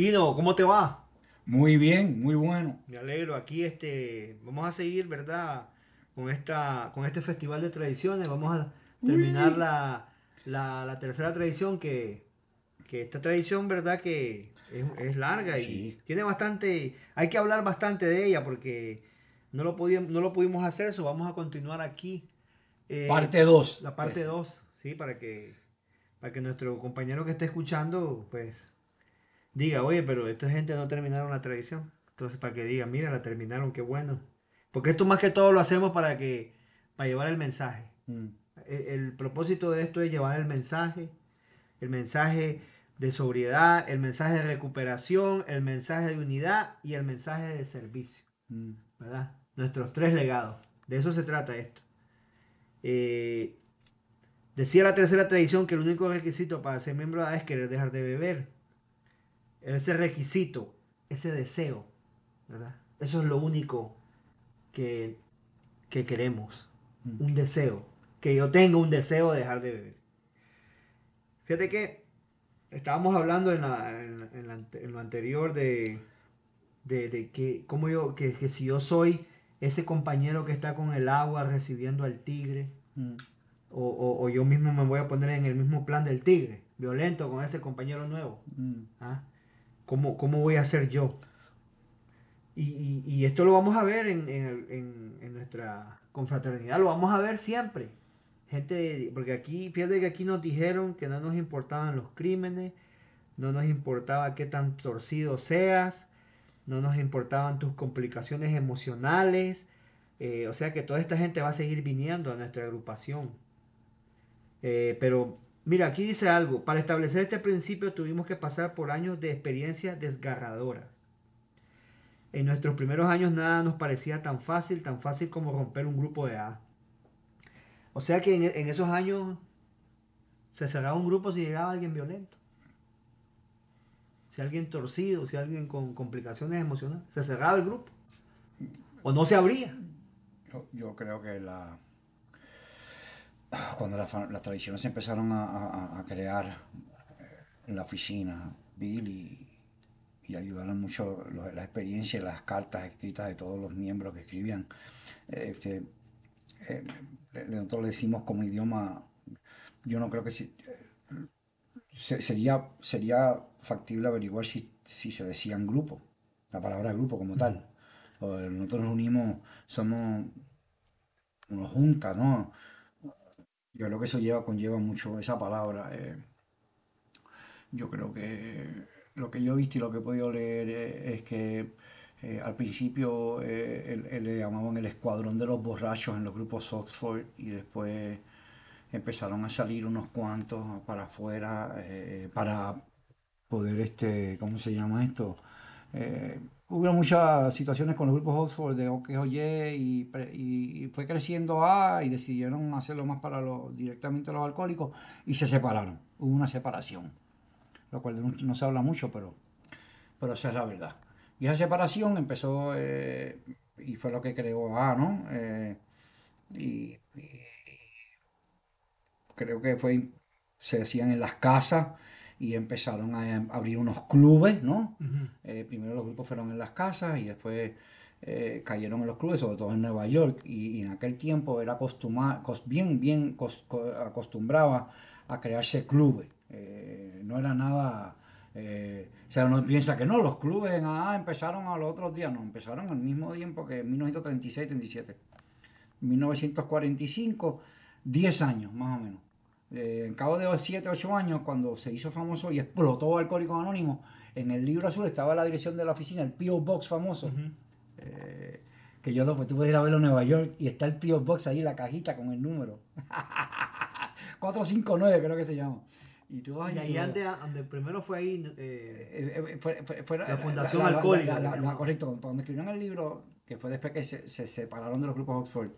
Ino, ¿cómo te va? Muy bien, muy bueno. Me alegro. Aquí este, vamos a seguir, ¿verdad? Con, esta, con este festival de tradiciones. Vamos a terminar la, la, tercera tradición que, que, esta tradición, ¿verdad? Que es, larga y tiene bastante, hay que hablar bastante de ella porque no lo, pudimos, no lo pudimos hacer eso. Vamos a continuar aquí. Eh, parte 2. La parte 2, sí, para que, para que nuestro compañero que esté escuchando, pues, diga, oye, pero esta gente no terminaron la tradición. Entonces, para que diga, mira, la terminaron, qué bueno. Porque esto más que todo lo hacemos para que, para llevar el mensaje. Mm. El, propósito de esto es llevar el mensaje, el mensaje de sobriedad, el mensaje de recuperación, el mensaje de unidad y el mensaje de servicio. Mm. ¿Verdad? Nuestros tres legados. De eso se trata esto. Eh, decía la tercera tradición que el único requisito para ser miembro de es querer dejar de beber. Ese requisito, ese deseo, ¿verdad? Eso es lo único que, que queremos. Mm. Un deseo que yo tenga un deseo de dejar de beber. Fíjate que estábamos hablando en, lo anterior de, de, que, como yo, que, si yo soy ese compañero que está con el agua recibiendo al tigre, mm. o, yo mismo me voy a poner en el mismo plan del tigre, violento con ese compañero nuevo. Mm. ¿Ah? ¿Cómo, voy a ser yo? Y, esto lo vamos a ver en, en, nuestra confraternidad, lo vamos a ver siempre. Gente, porque aquí, fíjate que aquí nos dijeron que no nos importaban los crímenes, no nos importaba qué tan torcido seas, no nos importaban tus complicaciones emocionales. Eh, o sea que toda esta gente va a seguir viniendo a nuestra agrupación. Eh, pero mira, aquí dice algo. Para establecer este principio tuvimos que pasar por años de experiencia desgarradoras. En nuestros primeros años nada nos parecía tan fácil, tan fácil como romper un grupo de A. O sea que en, esos años se cerraba un grupo si llegaba alguien violento. Si alguien torcido, si alguien con complicaciones emocionales, se cerraba el grupo. O no se abría. Yo, creo que la cuando las, tradiciones empezaron a, crear eh, en la oficina, Bill y, ayudaron mucho la experiencia y las cartas escritas de todos los miembros que escribían. Este, eh, nosotros le decimos como idioma, yo no creo que si, sería, sería factible averiguar si, si se decía en grupo, la palabra grupo como tal. nosotros nos unimos, somos una junta, ¿no? Yo creo que eso lleva, conlleva mucho esa palabra. Eh. yo creo que lo que yo he visto y lo que he podido leer eh, es que eh, al principio le llamaban el escuadrón de los borrachos en los grupos Oxford y después empezaron a salir unos cuantos para afuera para poder, este, ¿cómo se llama esto? Hubo muchas situaciones con los grupos Oxford de OK Oye y, y, fue creciendo A y decidieron hacerlo más para los, directamente los alcohólicos y se separaron. Hubo una separación, lo cual no, no se habla mucho, pero, pero esa es la verdad. Y esa separación empezó eh, y fue lo que creó A, ¿no? Eh, y, creo que fue, se decían en las casas y empezaron a abrir unos clubes, ¿no? Eh, primero los grupos fueron en las casas y después cayeron en los clubes, sobre todo en Nueva York, y, en aquel tiempo era bien, bien acostumbraba a crearse clubes. no era nada eh, o sea, uno piensa que no, los clubes en AA empezaron a los otros días, no, empezaron al mismo tiempo que en 1936-37. 1945, 10 años más o menos. Eh, en cabo de 7, 8 años, cuando se hizo famoso y explotó Alcohólicos Anónimos, en el libro azul estaba la dirección de la oficina, el P.O. Box famoso. Eh, que yo después tuve que ir a verlo en Nueva York y está el P.O. Box ahí, la cajita con el número. 459 creo que se llama. Y tú vas Y ahí tú- antes, donde primero fue ahí, eh, Eh, eh, fue- fue- fue La Fundación Alcohólica, correcto, cuando escribieron el libro, que fue después que se, se separaron de los grupos Oxford,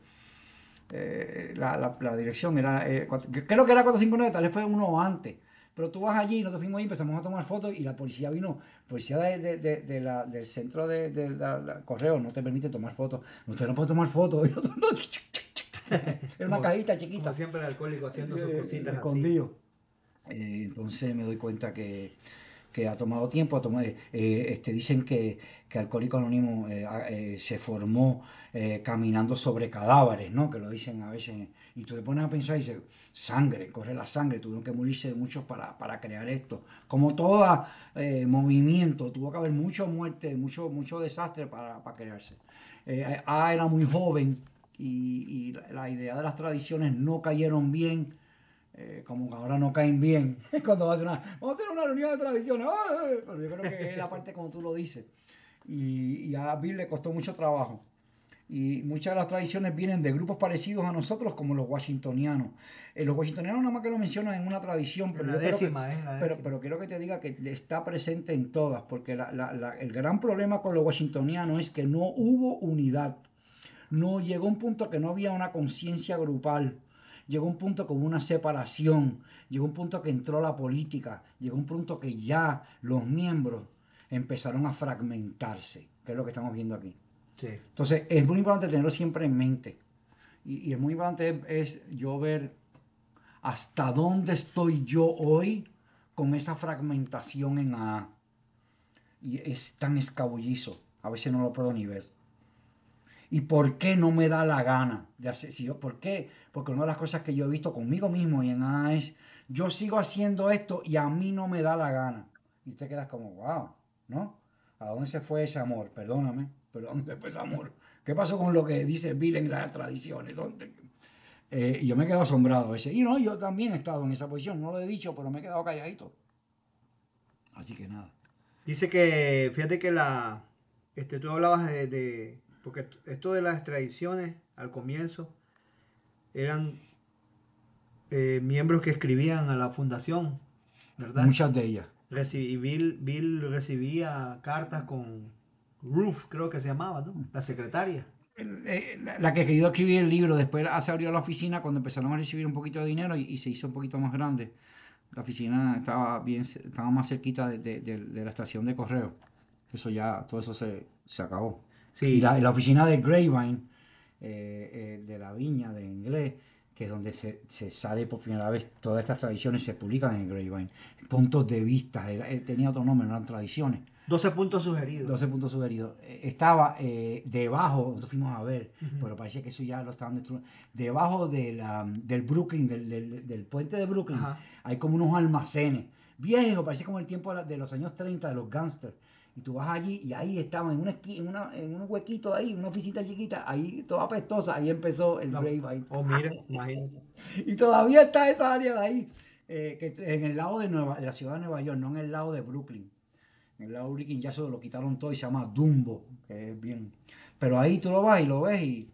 eh, la, la- la dirección era, eh, cuatro- que- creo que era 459, tal vez fue uno antes. Pero tú vas allí, nosotros fuimos ahí, empezamos a tomar fotos y la policía vino, policía de, de- de- de la- del centro de, la, la- correo no te permite tomar fotos. Usted no puede tomar fotos. Era una Como- cajita como chiquita. siempre el alcohólico haciendo sus Eh, cositas así. escondido. Eh, entonces me doy cuenta que, que ha tomado tiempo. Eh, este, dicen que, que Alcohólico Anónimo eh, eh, se formó caminando sobre cadáveres, ¿no? Que lo dicen a veces. Y tú te pones a pensar y dices, sangre, corre la sangre. Tuvieron que morirse muchos para, para crear esto. Como todo movimiento, tuvo que haber mucha muerte, mucho, mucho desastre para, para crearse. A era muy joven y, y la idea de las tradiciones no cayeron bien eh, como que ahora no caen bien cuando va a hacer una, vamos a hacer una reunión de tradiciones, pero yo creo que es la parte como tú lo dices. Y, y a Bill le costó mucho trabajo. Y muchas de las tradiciones vienen de grupos parecidos a nosotros, como los washingtonianos. Eh, los washingtonianos nada más que lo mencionan en una tradición, pero, la que- décima, ¿eh? La pero, pero quiero que te diga que está presente en todas, porque la- la- el gran problema con los washingtonianos es que no hubo unidad. No llegó un punto que no había una conciencia grupal. Llegó un punto con una separación. Llegó un punto que entró la política. Llegó un punto que ya los miembros empezaron a fragmentarse, que es lo que estamos viendo aquí. Sí. Entonces, es muy importante tenerlo siempre en mente. Y, y es muy importante es, es yo ver hasta dónde estoy yo hoy con esa fragmentación en A. Y es tan escabullizo. A veces no lo puedo ni ver. ¿Y por qué no me da la gana de hacer? Si yo, ¿Por qué? Porque una de las cosas que yo he visto conmigo mismo y en A es, yo sigo haciendo esto y a mí no me da la gana. Y te quedas como, wow, ¿no? ¿A dónde se fue ese amor? Perdóname, pero ¿dónde fue ese amor? ¿Qué pasó con lo que dice Bill en las tradiciones? ¿Dónde? Eh, y yo me quedo asombrado a veces. Y no, yo también he estado en esa posición, no lo he dicho, pero me he quedado calladito. Así que nada. Dice que, fíjate que la, este, tú hablabas de- porque esto de las tradiciones al comienzo eran eh, miembros que escribían a la fundación, ¿verdad? Muchas de ellas. Reci- Bill, Bill recibía cartas con Ruth, creo que se llamaba, ¿no? La secretaria. La- que quería escribir el libro, después se abrió la oficina cuando empezaron a recibir un poquito de dinero y, y se hizo un poquito más grande. La oficina estaba bien, estaba más cerquita de, de- de- de la estación de correo. Eso ya, todo eso se, se acabó. Sí. La, la oficina de Grapevine, eh, eh, de la viña de inglés, que es donde se, se sale por primera vez, todas estas tradiciones se publican en Grapevine. Puntos de vista, eh, tenía otro nombre, no eran tradiciones. 12 puntos sugeridos. 12 puntos sugeridos. Eh, Estaba eh, debajo, nosotros fuimos a ver, Ujú. pero parece que eso ya lo estaban destruyendo. Debajo de la- del Brooklyn, del, del- del puente de Brooklyn, Ajá. hay como unos almacenes viejos, parece como el tiempo de la- de los años 30 de los gangsters. Y tú vas allí y ahí estaban en, una en, una, en un huequito ahí, una oficina chiquita, ahí toda apestosa, ahí empezó el No. Grapevine. Oh, mira, imagínate. Y todavía está esa área de ahí, eh, que en el lado de, Nueva, de la ciudad de Nueva York, no en el lado de Brooklyn. En el lado de Brooklyn ya eso lo quitaron todo y se llama Dumbo, que es bien. Pero ahí tú lo vas y lo ves y,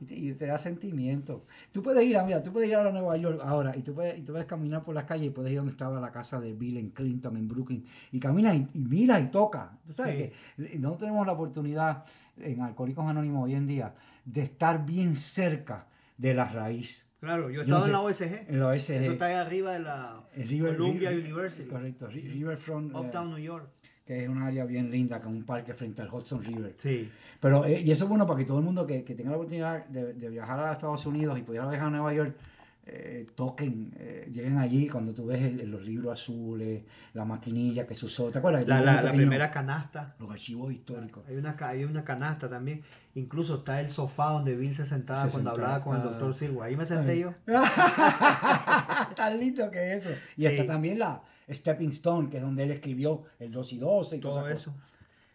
y te, y te da sentimiento. Tú puedes ir a, mira, tú puedes ir a Nueva York ahora y tú puedes, y tú puedes caminar por las calles y puedes ir donde estaba la casa de Bill en Clinton, en Brooklyn, y caminas y, y miras y tocas. Tú sabes Sí. que no tenemos la oportunidad en Alcohólicos Anónimos hoy en día de estar bien cerca de la raíz. Claro, yo he Yo no estado en la OSG. En la OSG. Eso está ahí arriba de la River- Columbia River- University. Correcto, Ri- Riverfront, eh, Uptown, New York. Que es un área bien linda, con un parque frente al Hudson River. Sí. Pero, eh, y eso es bueno para que todo el mundo que, que tenga la oportunidad de, de viajar a Estados Unidos y pudiera viajar a Nueva York, eh, toquen, eh, lleguen allí cuando tú ves el- los libros azules, la maquinilla que se usó. ¿Te acuerdas? La, la- la primera canasta. Los archivos históricos. Hay una, hay una canasta también. Incluso está el sofá donde Bill se sentaba Se cuando sentaba. hablaba con el doctor Silva. Ahí me senté yo. Tan lindo que es eso. Y Sí. hasta también la Stepping Stone, que es donde él escribió el 2 y 12 y Todo eso.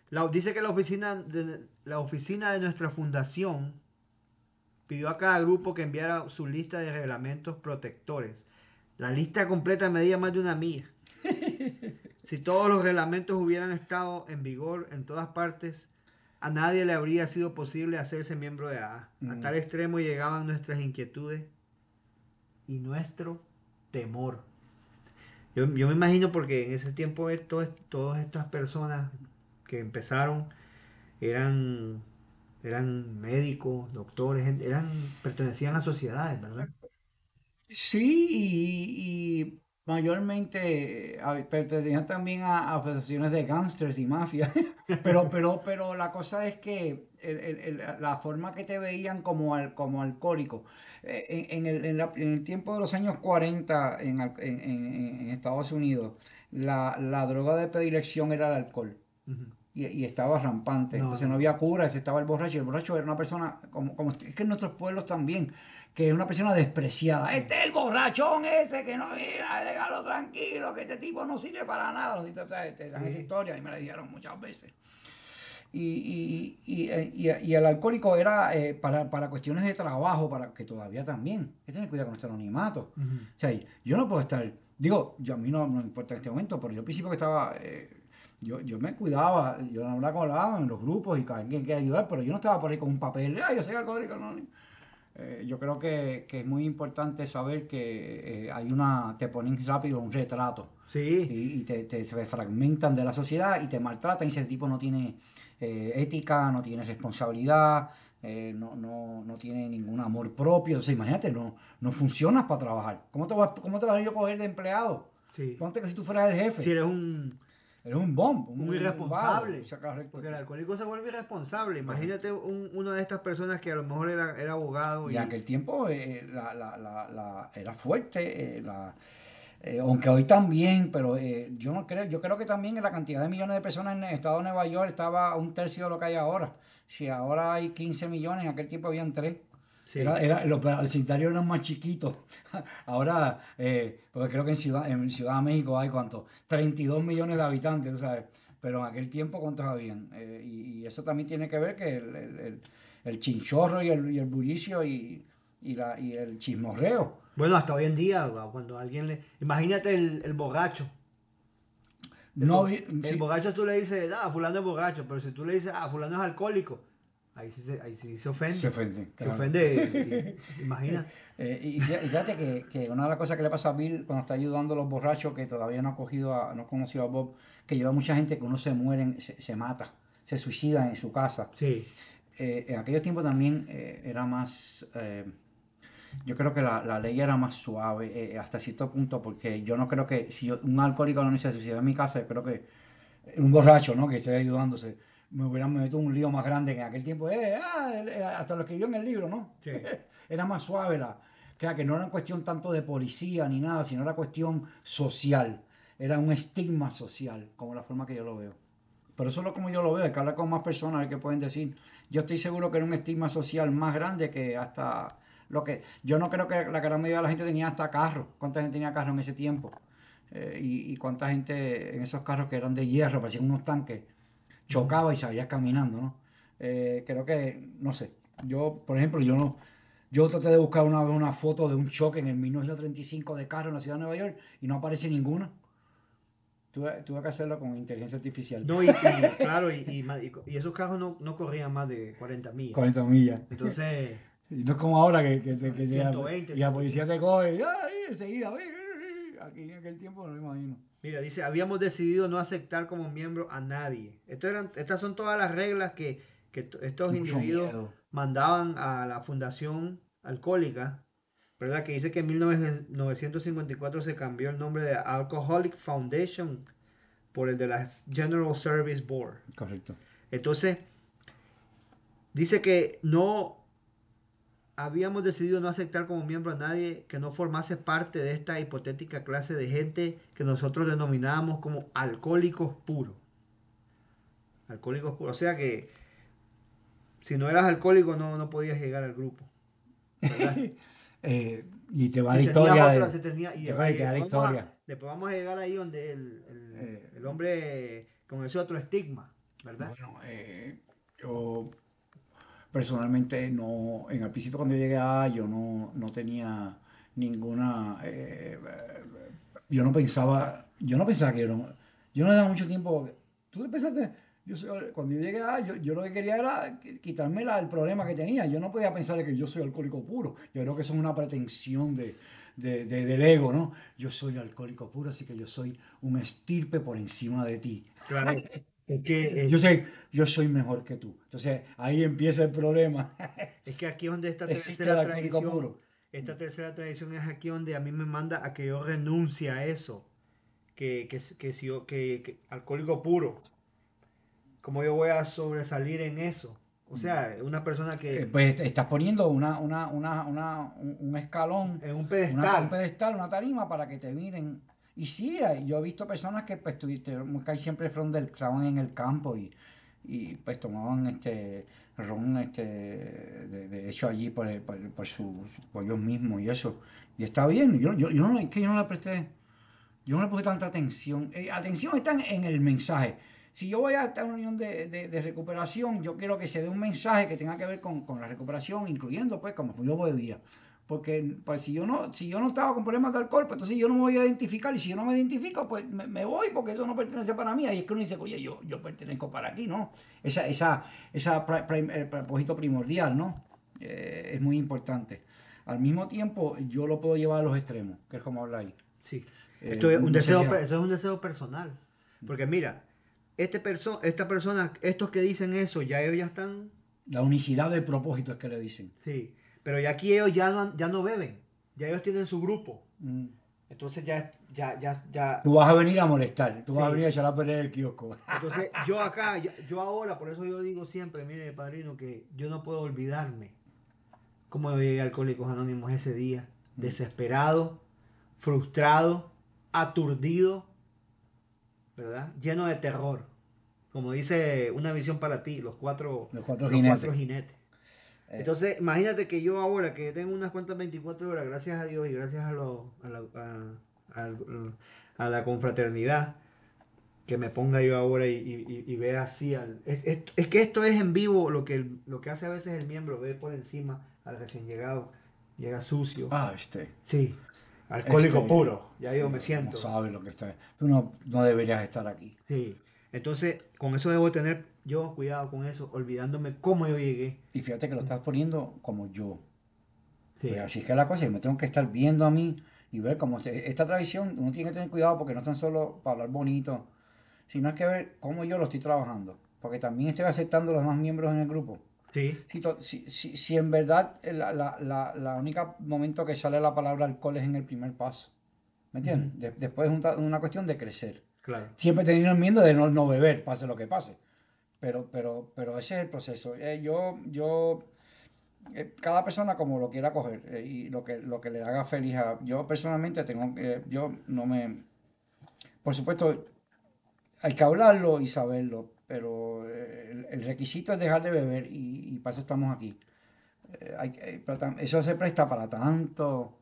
La- dice que la oficina, de, la oficina de nuestra fundación pidió a cada grupo que enviara su lista de reglamentos protectores. La lista completa medía más de una milla. Si todos los reglamentos hubieran estado en vigor en todas partes, a nadie le habría sido posible hacerse miembro de AA. A Mm. tal extremo llegaban nuestras inquietudes y nuestro temor. Yo, me imagino porque en ese tiempo esto, todas estas personas que empezaron eran, eran médicos, doctores, eran, pertenecían a sociedades, ¿verdad? Sí, y mayormente pertenecían también a, a asociaciones de gángsters y mafia. Pero, pero, pero la cosa es que el- el- el- la forma que te veían como, al- como alcohólico, eh, en, en el, en la- en el tiempo de los años 40 en, en- Estados Unidos, la, la droga de predilección era el alcohol. Y, y estaba rampante. No, Entonces no. había cura, estaba el borracho. Y el borracho era una persona, como, como es que en nuestros pueblos también, que es una persona despreciada. Este es el borrachón ese que no mira, déjalo tranquilo, que este tipo no sirve para nada. Los o sea, te dan esa Sí. historia y me la dijeron muchas veces. Y, y, y, eh, y- y el alcohólico era eh, para, para cuestiones de trabajo, para que todavía también. Hay que tener cuidado con nuestro anonimato. O sea, yo no puedo estar, digo, yo a mí no me importa en este momento, pero yo al principio que estaba, eh, yo, yo me cuidaba, yo hablaba con en los grupos y que alguien quería ayudar, pero yo no estaba por ahí con un papel, ah, yo soy alcohólico, no. ni-". Eh, yo creo que, que es muy importante saber que eh, hay una, te ponen rápido un retrato Sí, y te, te- se fragmentan de la sociedad y te maltratan y ese tipo no tiene eh, ética, no tiene responsabilidad, eh, no, no, no tiene ningún amor propio. O sea, imagínate, no, no funcionas para trabajar. ¿Cómo te, vas, ¿Cómo te vas a yo a coger de empleado? sí. Ponte que si tú fueras el jefe, Si eres un, eres un bomb, un irresponsable. vago, o sea, correcto. Porque el alcohólico se vuelve irresponsable. Imagínate un- una de estas personas que a lo mejor era, era abogado Y y en aquel tiempo eh, la, la- la- era fuerte, eh, eh, aunque hoy también, pero eh, yo no creo, yo creo que también la cantidad de millones de personas en el estado de Nueva York estaba a un tercio de lo que hay ahora. Si ahora hay 15 millones, en aquel tiempo habían 3. Sí. Era, era- los universitarios eran más chiquitos. Ahora, eh, porque creo que en Ciudad, en Ciudad de México hay cuánto, 32 millones de habitantes, tú ¿sabes? Pero en aquel tiempo, ¿cuántos habían? Eh, y, y eso también tiene que ver que el, el- el- el chinchorro y el, y el bullicio y, y, la, y el chismorreo. Bueno, hasta hoy en día, cuando alguien le... Imagínate el, el borracho. El, No, bo- el sí. borracho tú le dices, ah, fulano es borracho, pero si tú le dices, ah, fulano es alcohólico, ahí sí se, ahí sí se ofende. Se ofende. Se claro. ofende, y- imagínate. Eh, y fí- y fíjate que, que una de las cosas que le pasa a Bill cuando está ayudando a los borrachos que todavía no ha cogido a, no ha conocido a Bob, que lleva mucha gente que uno se muere, se, se mata, se suicida en su casa. Sí, Eh, en aquellos tiempos también eh, era más, eh, yo creo que la, la ley era más suave hasta cierto punto, porque yo no creo que si yo- un alcohólico no se suicida en mi casa, yo creo que un borracho, ¿no? Que esté ayudándose, me hubieran metido un lío más grande que en aquel tiempo. Eh, ah, hasta lo escribió en el libro, ¿no? Sí. era más suave la, que, que no era cuestión tanto de policía ni nada, sino era cuestión social. Era un estigma social, como la forma que yo lo veo. Pero eso es lo como yo lo veo, hay que hablar con más personas, a ver qué pueden decir. Yo estoy seguro que era un estigma social más grande que hasta lo que... Yo no creo que la gran mayoría de la gente tenía hasta carro. ¿Cuánta gente tenía carro en ese tiempo? Eh, y, y cuánta gente en esos carros que eran de hierro, parecían unos tanques, chocaba y salía caminando, ¿no? Eh, creo que, no sé, yo, por ejemplo, yo no... Yo traté de buscar una vez una foto de un choque en el 1935 de carro en la ciudad de Nueva York y no aparece ninguna. Tuve, tuve que hacerlo con inteligencia artificial. no, y, y, claro, y, esos carros no, no corrían más de 40 millas. 40 millas. Entonces, Y no es como ahora que, que, que- que- 120, y la policía te coge y enseguida. Aquí en aquel tiempo no me imagino. Mira, dice, habíamos decidido no aceptar como miembro a nadie. Esto eran, estas son todas las reglas que, estos Mucho individuos miedo. mandaban a la Fundación Alcohólica, ¿verdad? Que dice que en 1954 se cambió el nombre de Alcoholic Foundation por el de la General Service Board. Correcto. Entonces, dice que no habíamos decidido no aceptar como miembro a nadie que no formase parte de esta hipotética clase de gente que nosotros denominábamos como alcohólicos puros. Alcohólicos puros. O sea que si no eras alcohólico no, no podías llegar al grupo. Eh, y te va Si la historia. de- se tenía- y te va- a- historia. después vamos a llegar ahí donde el, el- Eh. el hombre con ese otro estigma, ¿verdad? Bueno, eh, yo personalmente no, en el principio cuando llegué a yo no, no tenía ninguna, eh, yo no pensaba, yo no pensaba que yo no, yo no daba mucho tiempo, tú pensaste, Yo soy- cuando yo llegué a, yo, yo lo que quería era quitarme la- el problema que tenía. Yo no podía pensar que yo soy alcohólico puro. Yo creo que eso es una pretensión de, de- de- del ego, ¿no? Yo soy alcohólico puro, así que yo soy un estirpe por encima de ti. Claro. Es que, Yo soy, yo soy mejor que tú. Entonces ahí empieza el problema. es que aquí donde esta tercera tradición, puro. esta tercera tradición es aquí donde a mí me manda a que yo renuncie a eso. Que, que, que si yo, que, que alcohólico puro, ¿cómo yo voy a sobresalir en eso? O sea, una persona Eh, que Pues te estás poniendo una, una, una, una- un, escalón, en un una, pedestal, un pedestal, una tarima para que te miren. Y sí, hay- yo he visto personas que pues tuvieron hay siempre del, estaban en el campo y, y pues tomaban este ron este de, hecho allí por, por, por su, por ellos mismos y eso. Y está bien, yo, yo, yo no, es que yo no le presté, yo no le puse tanta atención. Eh, atención está en, el mensaje. Si yo voy a esta unión de, de- de recuperación, yo quiero que se dé un mensaje que tenga que ver con, con la recuperación, incluyendo pues como yo bebía. Porque pues, si, yo no, si yo no estaba con problemas de alcohol, pues entonces yo no me voy a identificar. Y si yo no me identifico, pues me, me voy porque eso no pertenece para mí. Y es que uno dice, oye, yo, yo pertenezco para aquí, ¿no? Esa, esa, esa prim- el propósito primordial, ¿no? Eh, es muy importante. Al mismo tiempo, yo lo puedo llevar a los extremos, que es como habla ahí. sí. Eh, Esto es un deseo, eso es un deseo personal. Porque mira, este perso esta persona, estos que dicen eso, ya ellos ya están, La unicidad del propósito es que le dicen. sí, pero ya aquí ellos ya no, ya no beben, ya ellos tienen su grupo. Mm. Entonces ya, ya, ya, ya. Tú vas a venir a molestar, tú vas a venir a echar a perder el kiosco. Entonces yo acá, yo, ahora, por eso yo digo siempre, mire, padrino, que yo no puedo olvidarme cómo yo llegué a Alcohólicos Anónimos ese día, desesperado, frustrado, aturdido, ¿verdad? Lleno de terror. Como dice una visión para ti, los cuatro, Los cuatro los jinetes. cuatro jinetes. Eh. Entonces, imagínate que yo ahora, que tengo unas cuantas 24 horas, gracias a Dios y gracias a, lo- a la, a- la confraternidad, que me ponga yo ahora y, y- vea así. al- es, es- es que esto es en vivo lo que, lo que hace a veces el miembro, ve por encima al recién llegado, llega sucio. Ah, este. Sí, alcohólico Este, puro, ya yo me siento. No sabes lo que está. Tú no, no deberías estar aquí. Sí, entonces con eso debo tener yo cuidado con eso, olvidándome cómo yo llegué. Y fíjate que lo estás poniendo como yo. Sí, Pues así es que la cosa, yo me tengo que estar viendo a mí y ver cómo se- esta tradición, uno tiene que tener cuidado porque no es tan solo para hablar bonito, sino hay que ver cómo yo lo estoy trabajando. Porque también estoy aceptando los demás miembros en el grupo. sí, Si, to- si, si- si en verdad la, la, la, la única momento que sale la palabra alcohol es en el primer paso. ¿Me entiendes? De- después es un una cuestión de crecer. claro. Siempre teniendo miedo de no, no beber, pase lo que pase. Pero, pero, pero ese es el proceso. Eh, yo, yo, eh, cada persona como lo quiera coger eh, y lo que, lo que le haga feliz a... Yo personalmente tengo que, yo no me... Por supuesto, hay que hablarlo y saberlo, pero eh, el, el requisito es dejar de beber y, y para eso estamos aquí. Eh, hay pero eso se presta para tanto,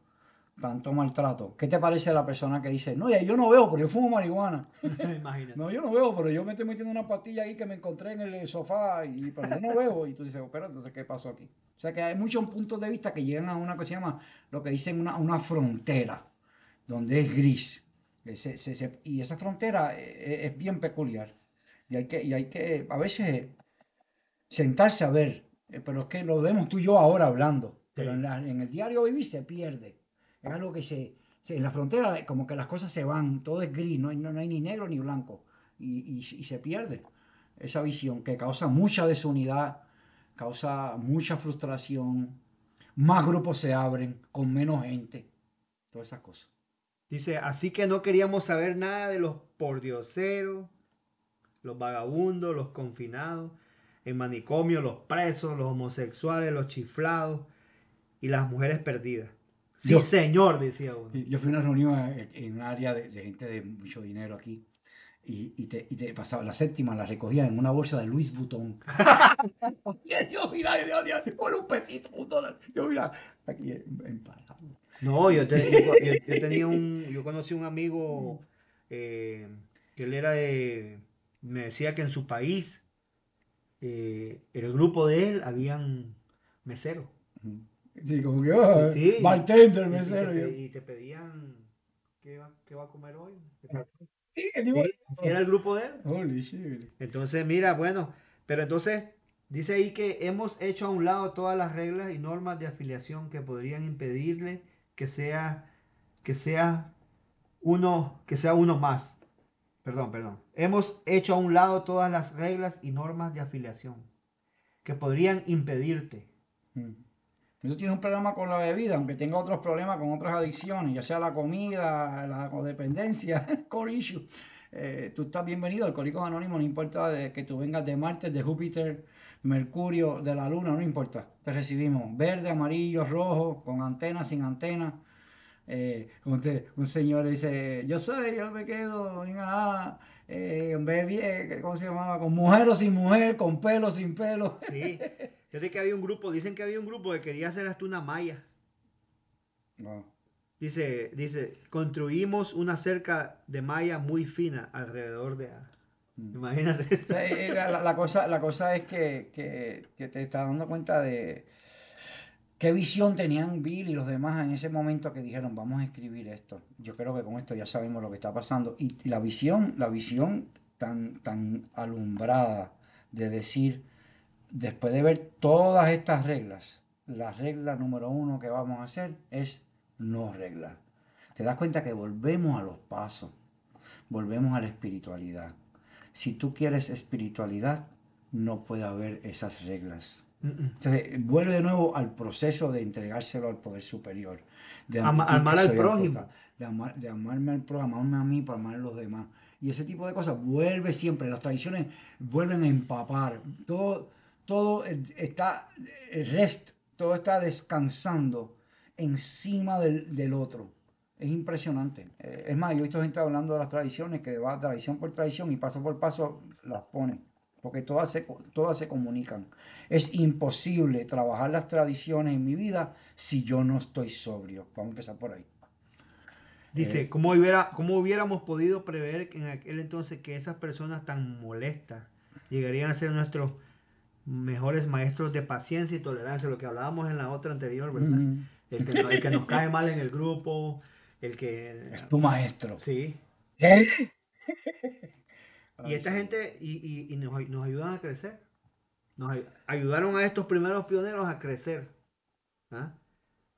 tanto maltrato. ¿Qué te parece la persona que dice, no, yo no veo, pero yo fumo marihuana? Imagínate. No, yo no veo, pero yo me estoy metiendo una pastilla ahí que me encontré en el sofá, y, pero yo no veo. Y tú dices, pero entonces, ¿qué pasó aquí? O sea que hay muchos puntos de vista que llegan a una cosa que se llama, lo que dicen una, una frontera, donde es gris. Ese- se- se- y esa frontera eh, es, bien peculiar. Y hay que, y hay que a veces sentarse a ver, eh, pero es que lo vemos tú y yo ahora hablando, pero Sí. en, la- en el diario vivir se pierde. Es algo que se, en la frontera como que las cosas se van, todo es gris, no hay, no, hay ni negro ni blanco, y, y- y se pierde esa visión que causa mucha desunidad, causa mucha frustración, más grupos se abren con menos gente, todas esas cosas. Dice, así que no queríamos saber nada de los pordioseros, los vagabundos, los confinados, en manicomio, los presos, los homosexuales, los chiflados y las mujeres perdidas. Sí, Yo- señor, decía uno. Yo fui a una reunión en, en un área de, de gente de mucho dinero aquí. Y, y te, y te pasaba la séptima, la recogía en una bolsa de Louis Vuitton. Dios, mira, Dios, Dios, por un pesito, un dólar. Yo, mira, aquí emparado. No, yo, te- yo- yo- yo tenía un, yo conocí un amigo eh, que él era de, me decía que en su país, eh, el grupo de él habían meseros. Sí, como que, ah, Sí. bartender, Y- y te mesero. Y te pedían, ¿qué va, qué va a comer hoy? Sí, era el grupo de él. Holy shit. Entonces, mira, bueno, pero entonces dice ahí que hemos hecho a un lado todas las reglas y normas de afiliación que podrían impedirle que sea que sea uno que sea uno más. Perdón, perdón. Hemos hecho a un lado todas las reglas y normas de afiliación que podrían impedirte. Mm. Tú tienes un problema con la bebida, aunque tenga otros problemas con otras adicciones, ya sea la comida, la codependencia, core issue. Eh, tú estás bienvenido, Alcohólicos Anónimos, no importa de que tú vengas de Marte, de Júpiter, Mercurio, de la Luna, no importa. Te recibimos verde, amarillo, rojo, con antena, sin antena. Eh, un, un señor dice, yo soy, yo me quedo en A, eh, en B, bien, ¿cómo se llamaba? Con mujer o sin mujer, con pelo, sin pelo. Sí. Fíjate que había un grupo, dicen que había un grupo que quería hacer hasta una malla. No. Dice, dice, construimos una cerca de malla muy fina alrededor de... Mm. Imagínate. O sea, eh, La, la- la cosa, la cosa es que, que- que te estás dando cuenta de qué visión tenían Bill y los demás en ese momento que dijeron, vamos a escribir esto. Yo creo que con esto ya sabemos lo que está pasando. Y, y la visión, la visión tan, tan alumbrada de decir, después de ver todas estas reglas, la regla número uno que vamos a hacer es no regla. Te das cuenta que volvemos a los pasos, volvemos a la espiritualidad. Si tú quieres espiritualidad, no puede haber esas reglas. Entonces, vuelve de nuevo al proceso de entregárselo al poder superior. De Ama- amar al prójimo. De, amar- de amarme al prójimo, amarme a mí para amar a los demás. Y ese tipo de cosas vuelve siempre. Las tradiciones vuelven a empapar. Todo, todo está, el rest, todo está descansando encima del, del otro. Es impresionante. Eh, es más, yo he visto gente hablando de las tradiciones que va tradición por tradición y paso por paso las ponen. Porque todas se, todas se comunican. Es imposible trabajar las tradiciones en mi vida si yo no estoy sobrio. Vamos a empezar por ahí. Dice, Eh, ¿cómo, hubiera, ¿cómo hubiéramos podido prever que en aquel entonces que esas personas tan molestas llegarían a ser nuestros mejores maestros de paciencia y tolerancia? Lo que hablábamos en la otra anterior, ¿verdad? Ujú. el, que, el que nos cae mal en el grupo, el que... Es tu maestro. Sí. ¿Qué? Y esta gente y, y- y nos, nos ayudan a crecer. Nos ay- ayudaron a estos primeros pioneros a crecer. ¿Ah?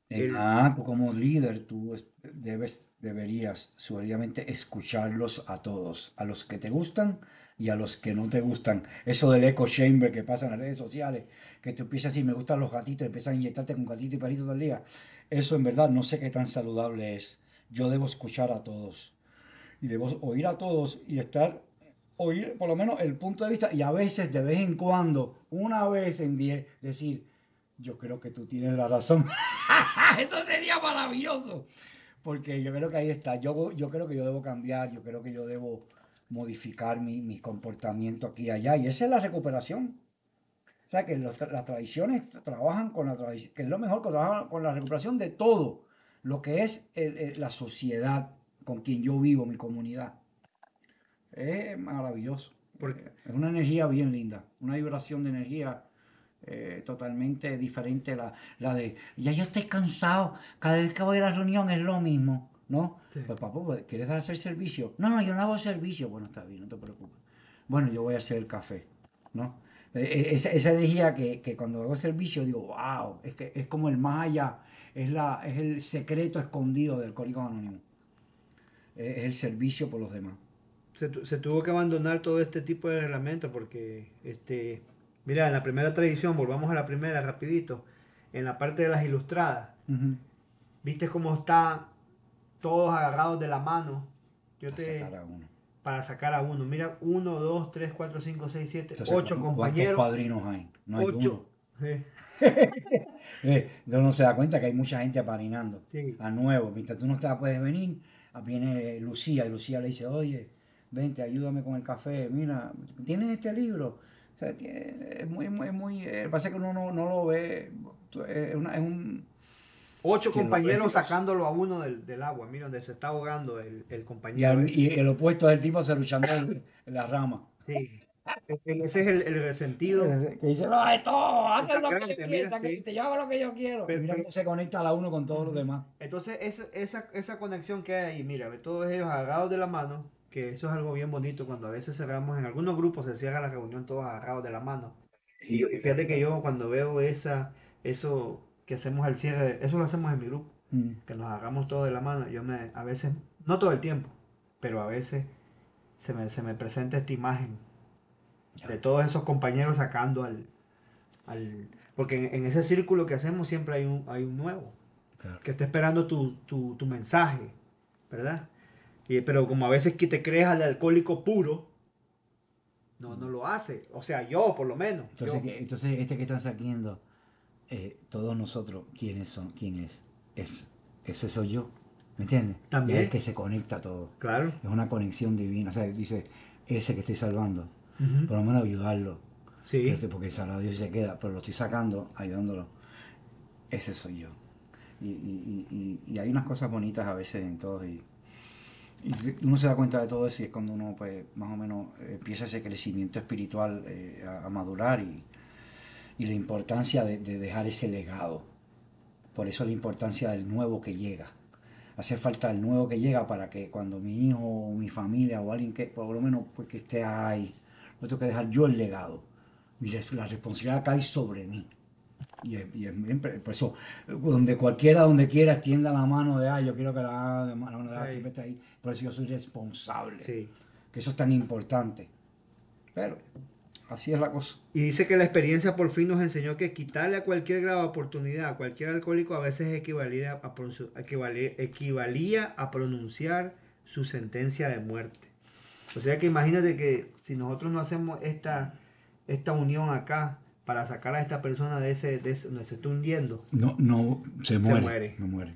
el- Ah, tú como líder, tú es- debes, deberías solidamente escucharlos a todos, a los que te gustan y a los que no te gustan. Eso del echo chamber que pasa en las redes sociales, que tú empiezas a decir, me gustan los gatitos, empiezas a inyectarte con gatito y perrito todo el día. Eso en verdad no sé qué tan saludable es. Yo debo escuchar a todos. Y debo oír a todos y estar, oír por lo menos el punto de vista y a veces, de vez en cuando, una vez en diez, decir, yo creo que tú tienes la razón. Esto sería maravilloso. Porque yo creo que ahí está. Yo, yo creo que yo debo cambiar, yo creo que yo debo modificar mi, mi comportamiento aquí y allá. Y esa es la recuperación. O sea, que los las tradiciones trabajan con la tradición, que es lo mejor, que trabajan con la recuperación de todo lo que es el- el- la sociedad con quien yo vivo, mi comunidad. Es maravilloso. Porque- Es una energía bien linda, una vibración de energía eh, totalmente diferente. La, la de, ya yo estoy cansado, cada vez que voy a la reunión es lo mismo, ¿no? Sí. Pues papá, pues, ¿quieres hacer servicio? No, yo no hago servicio. Bueno, está bien, no te preocupes. Bueno, yo voy a hacer el café, ¿no? E- e- Esa, esa energía que, que cuando hago servicio digo, wow, es, que, es como el maya, es, la, es el secreto escondido del Código Anónimo. Es, el servicio por los demás. se, se tuvo que abandonar todo este tipo de reglamentos porque, este, mira, en la primera tradición, volvamos a la primera rapidito, en la parte de las ilustradas, Ujú. viste cómo están todos agarrados de la mano. Yo Para te, sacar a uno. para sacar a uno. Mira, uno, dos, tres, cuatro, cinco, seis, siete, Entonces, ocho ¿cuántos compañeros. padrinos hay? No hay Ocho. Eh, uno. Eh, uno se da cuenta que hay mucha gente apadrinando sí. a nuevo. Mientras tú no te puedes venir, viene Lucía y Lucía le dice, oye, vente, ayúdame con el café. Mira, ¿tienes este libro? O sea, es muy, muy, muy... eh, pasa que uno no, no lo ve. eh, Es, una- es un... Ocho compañeros sacándolo a uno del, del agua. Mira donde se está ahogando el, el Y, compañero. ese. y el opuesto es el tipo se luchando en, en la rama. Sí. Ese es el, el resentido. Que dice, no, esto, haz lo que yo mira, sí. yo hago lo que yo quiero. Pero- Mira cómo se conecta la uno con todos los demás. Entonces, esa, esa, esa conexión que hay ahí, mira, todos ellos agarrados de la mano, que eso es algo bien bonito cuando a veces cerramos, en algunos grupos se cierra la reunión todos agarrados de la mano. Y, y fíjate que yo cuando veo esa, eso que hacemos al cierre, eso lo hacemos en mi grupo, Mm. que nos agarramos todos de la mano, yo me, a veces, no todo el tiempo, pero a veces se me, se me presenta esta imagen de todos esos compañeros sacando al, al porque en, en ese círculo que hacemos siempre hay un, hay un nuevo Claro. que está esperando tu, tu, tu mensaje, ¿verdad? Y, pero como a veces que te crees al alcohólico puro, no, no lo hace. O sea, yo por lo menos. Entonces, entonces este que están saliendo, eh, todos nosotros, ¿quiénes son? ¿Quién es? es? Ese soy yo. ¿Me entiendes? También. Es que se conecta todo. Claro. Es una conexión divina. O sea, dice, ese que estoy salvando, por lo menos ayudarlo. Sí. Este, Porque el Dios se queda, pero lo estoy sacando, ayudándolo. Ese soy yo. Y, y- y- y- y hay unas cosas bonitas a veces en todo. Y, uno se da cuenta de todo eso y es cuando uno, pues, más o menos eh, empieza ese crecimiento espiritual eh, a, a madurar y, y la importancia de, de dejar ese legado. Por eso la importancia del nuevo que llega. Hace falta el nuevo que llega para que cuando mi hijo o mi familia o alguien que por lo menos pues, que esté ahí, no tengo que dejar yo el legado. Res- la responsabilidad cae sobre mí. Y, es- y es por eso, donde cualquiera, donde quiera, extienda la mano de, ah, yo quiero que la, la mano de Sí. siempre esté ahí. Por eso yo soy responsable. Sí. Que eso es tan importante. Pero así es la cosa. Y dice que la experiencia por fin nos enseñó que quitarle a cualquier grado de oportunidad a cualquier alcohólico a veces equivalía a, pronunci- equivalía, equivalía a pronunciar su sentencia de muerte. O sea que imagínate que si nosotros no hacemos esta, esta unión acá para sacar a esta persona de ese, de ese donde se está hundiendo, No, no, se muere. muere. No muere.